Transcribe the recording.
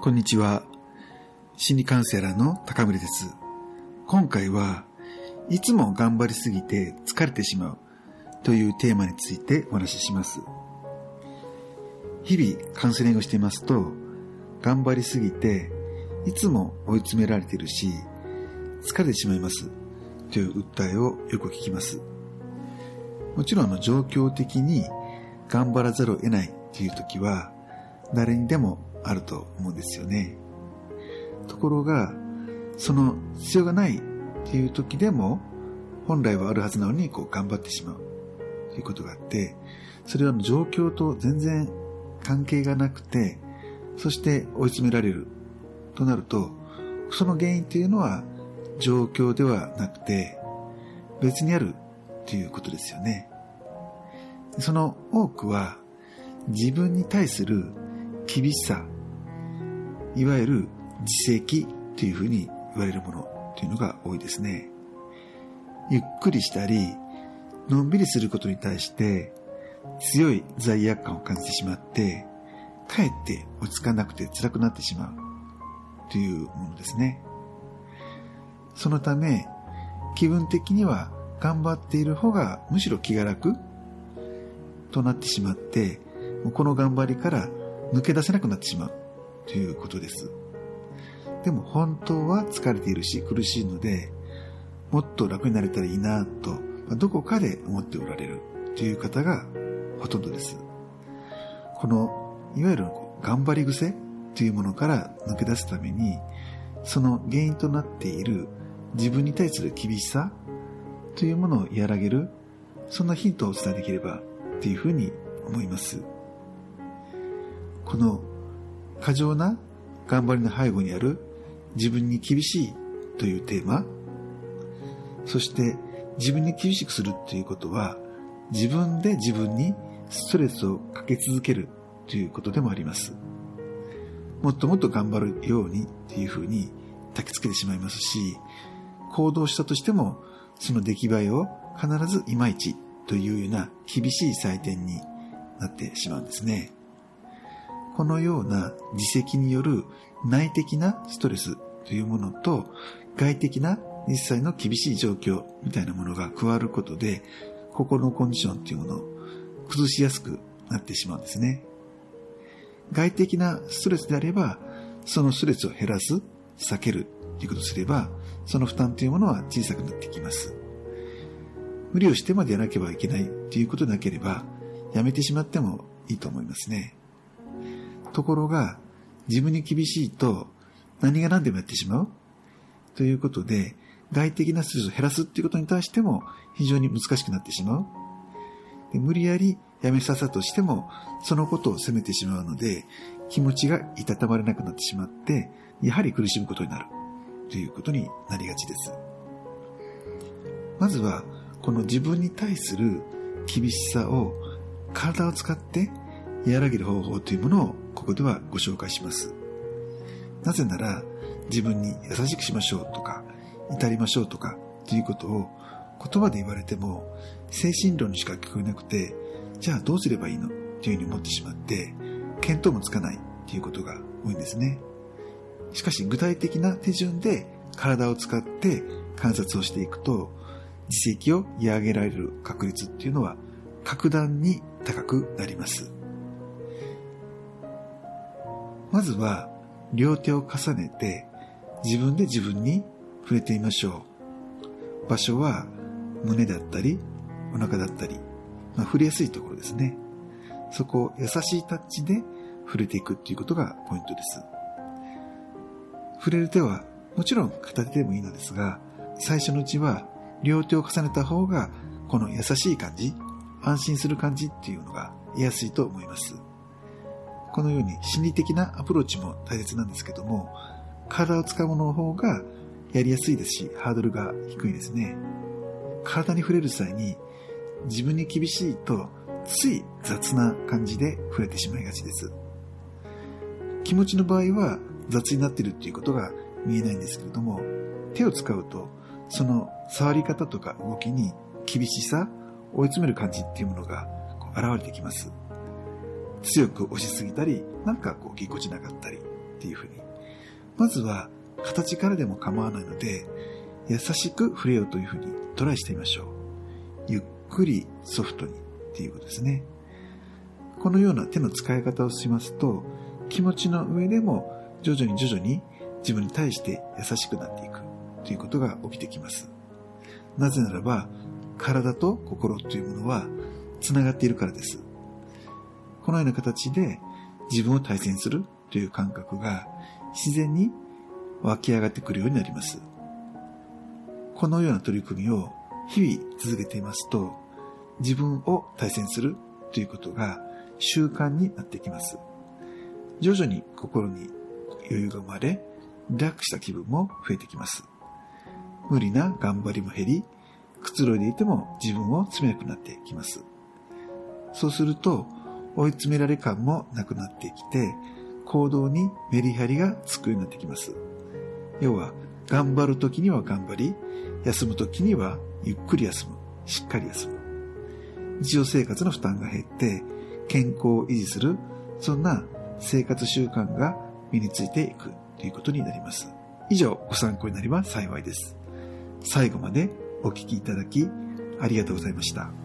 こんにちは。心理カウンセラーの高森です。今回はいつも頑張りすぎて疲れてしまうというテーマについてお話しします。日々カウンセリングをしていますと、頑張りすぎていつも追い詰められているし、疲れてしまいますという訴えをよく聞きます。もちろんあの状況的に頑張らざるを得ないという時は誰にでもあると思うんですよね。ところが、その必要がないっていう時でも、本来はあるはずなのにこう頑張ってしまうということがあって、それは状況と全然関係がなくて、そして追い詰められるとなると、その原因っていうのは状況ではなくて、別にあるということですよね。その多くは自分に対する厳しさ、いわゆる自責というふうに言われるものというのが多いですね。ゆっくりしたり、のんびりすることに対して強い罪悪感を感じてしまって、かえって落ち着かなくて辛くなってしまうというものですね。そのため、気分的には頑張っている方がむしろ気が楽となってしまって、この頑張りから抜け出せなくなってしまうということです。でも本当は疲れているし苦しいので、もっと楽になれたらいいなと、どこかで思っておられるという方がほとんどです。この、いわゆる頑張り癖というものから抜け出すために、その原因となっている自分に対する厳しさというものを和らげる、そんなヒントをお伝えできればというふうに思います。この過剰な頑張りの背後にある自分に厳しいというテーマ、そして自分に厳しくするということは自分で自分にストレスをかけ続けるということでもあります。もっともっと頑張るようにっていうふうに焚きつけてしまいますし、行動したとしてもその出来栄えを必ずいまいちというような厳しい採点になってしまうんですね。このような自責による内的なストレスというものと外的な実際の厳しい状況みたいなものが加わることで心のコンディションというものを崩しやすくなってしまうんですね。外的なストレスであればそのストレスを減らす、避けるということをすればその負担というものは小さくなってきます。無理をしてまでやらなければいけないということでなければやめてしまってもいいと思いますね。ところが、自分に厳しいと何が何でもやってしまう？ということで、外的なストレスを減らすっていうことに対しても非常に難しくなってしまう。で無理やりやめさせたとしても、そのことを責めてしまうので、気持ちがいたたまれなくなってしまって、やはり苦しむことになるということになりがちです。まずは、この自分に対する厳しさを体を使って和らげる方法というものをここではご紹介します。なぜなら自分に優しくしましょうとか、至りましょうとかということを言葉で言われても精神論にしか聞こえなくて、じゃあどうすればいいの？というふうに思ってしまって、見当もつかないということが多いんですね。しかし具体的な手順で体を使って観察をしていくと、自責を和上げられる確率っていうのは格段に高くなります。まずは両手を重ねて自分で自分に触れてみましょう。場所は胸だったりお腹だったり、まあ、触れやすいところですね。そこを優しいタッチで触れていくっていうことがポイントです。触れる手はもちろん片手でもいいのですが、最初のうちは両手を重ねた方がこの優しい感じ、安心する感じっていうのが得やすいと思います。このように心理的なアプローチも大切なんですけども、体を使うものの方がやりやすいですし、ハードルが低いですね。体に触れる際に自分に厳しいとつい雑な感じで触れてしまいがちです。気持ちの場合は雑になっているっていうことが見えないんですけれども、手を使うとその触り方とか動きに厳しさ、追い詰める感じっていうものが現れてきます。強く押しすぎたり、なんかこうぎこちなかったり、っていうふうに。まずは形からでも構わないので、優しく触れようというふうにトライしてみましょう。ゆっくりソフトにっていうことですね。このような手の使い方をしますと、気持ちの上でも徐々に徐々に自分に対して優しくなっていくということが起きてきます。なぜならば、体と心というものは繋がっているからです。このような形で自分を対戦するという感覚が自然に湧き上がってくるようになります。このような取り組みを日々続けていますと、自分を対戦するということが習慣になってきます。徐々に心に余裕が生まれ、リラックスした気分も増えてきます。無理な頑張りも減り、くつろいでいても自分を詰めなくなってきます。そうすると、追い詰められ感もなくなってきて、行動にメリハリがつくようになってきます。要は、頑張るときには頑張り、休むときにはゆっくり休む、しっかり休む。日常生活の負担が減って、健康を維持する、そんな生活習慣が身についていくということになります。以上、ご参考になれば幸いです。最後までお聞きいただき、ありがとうございました。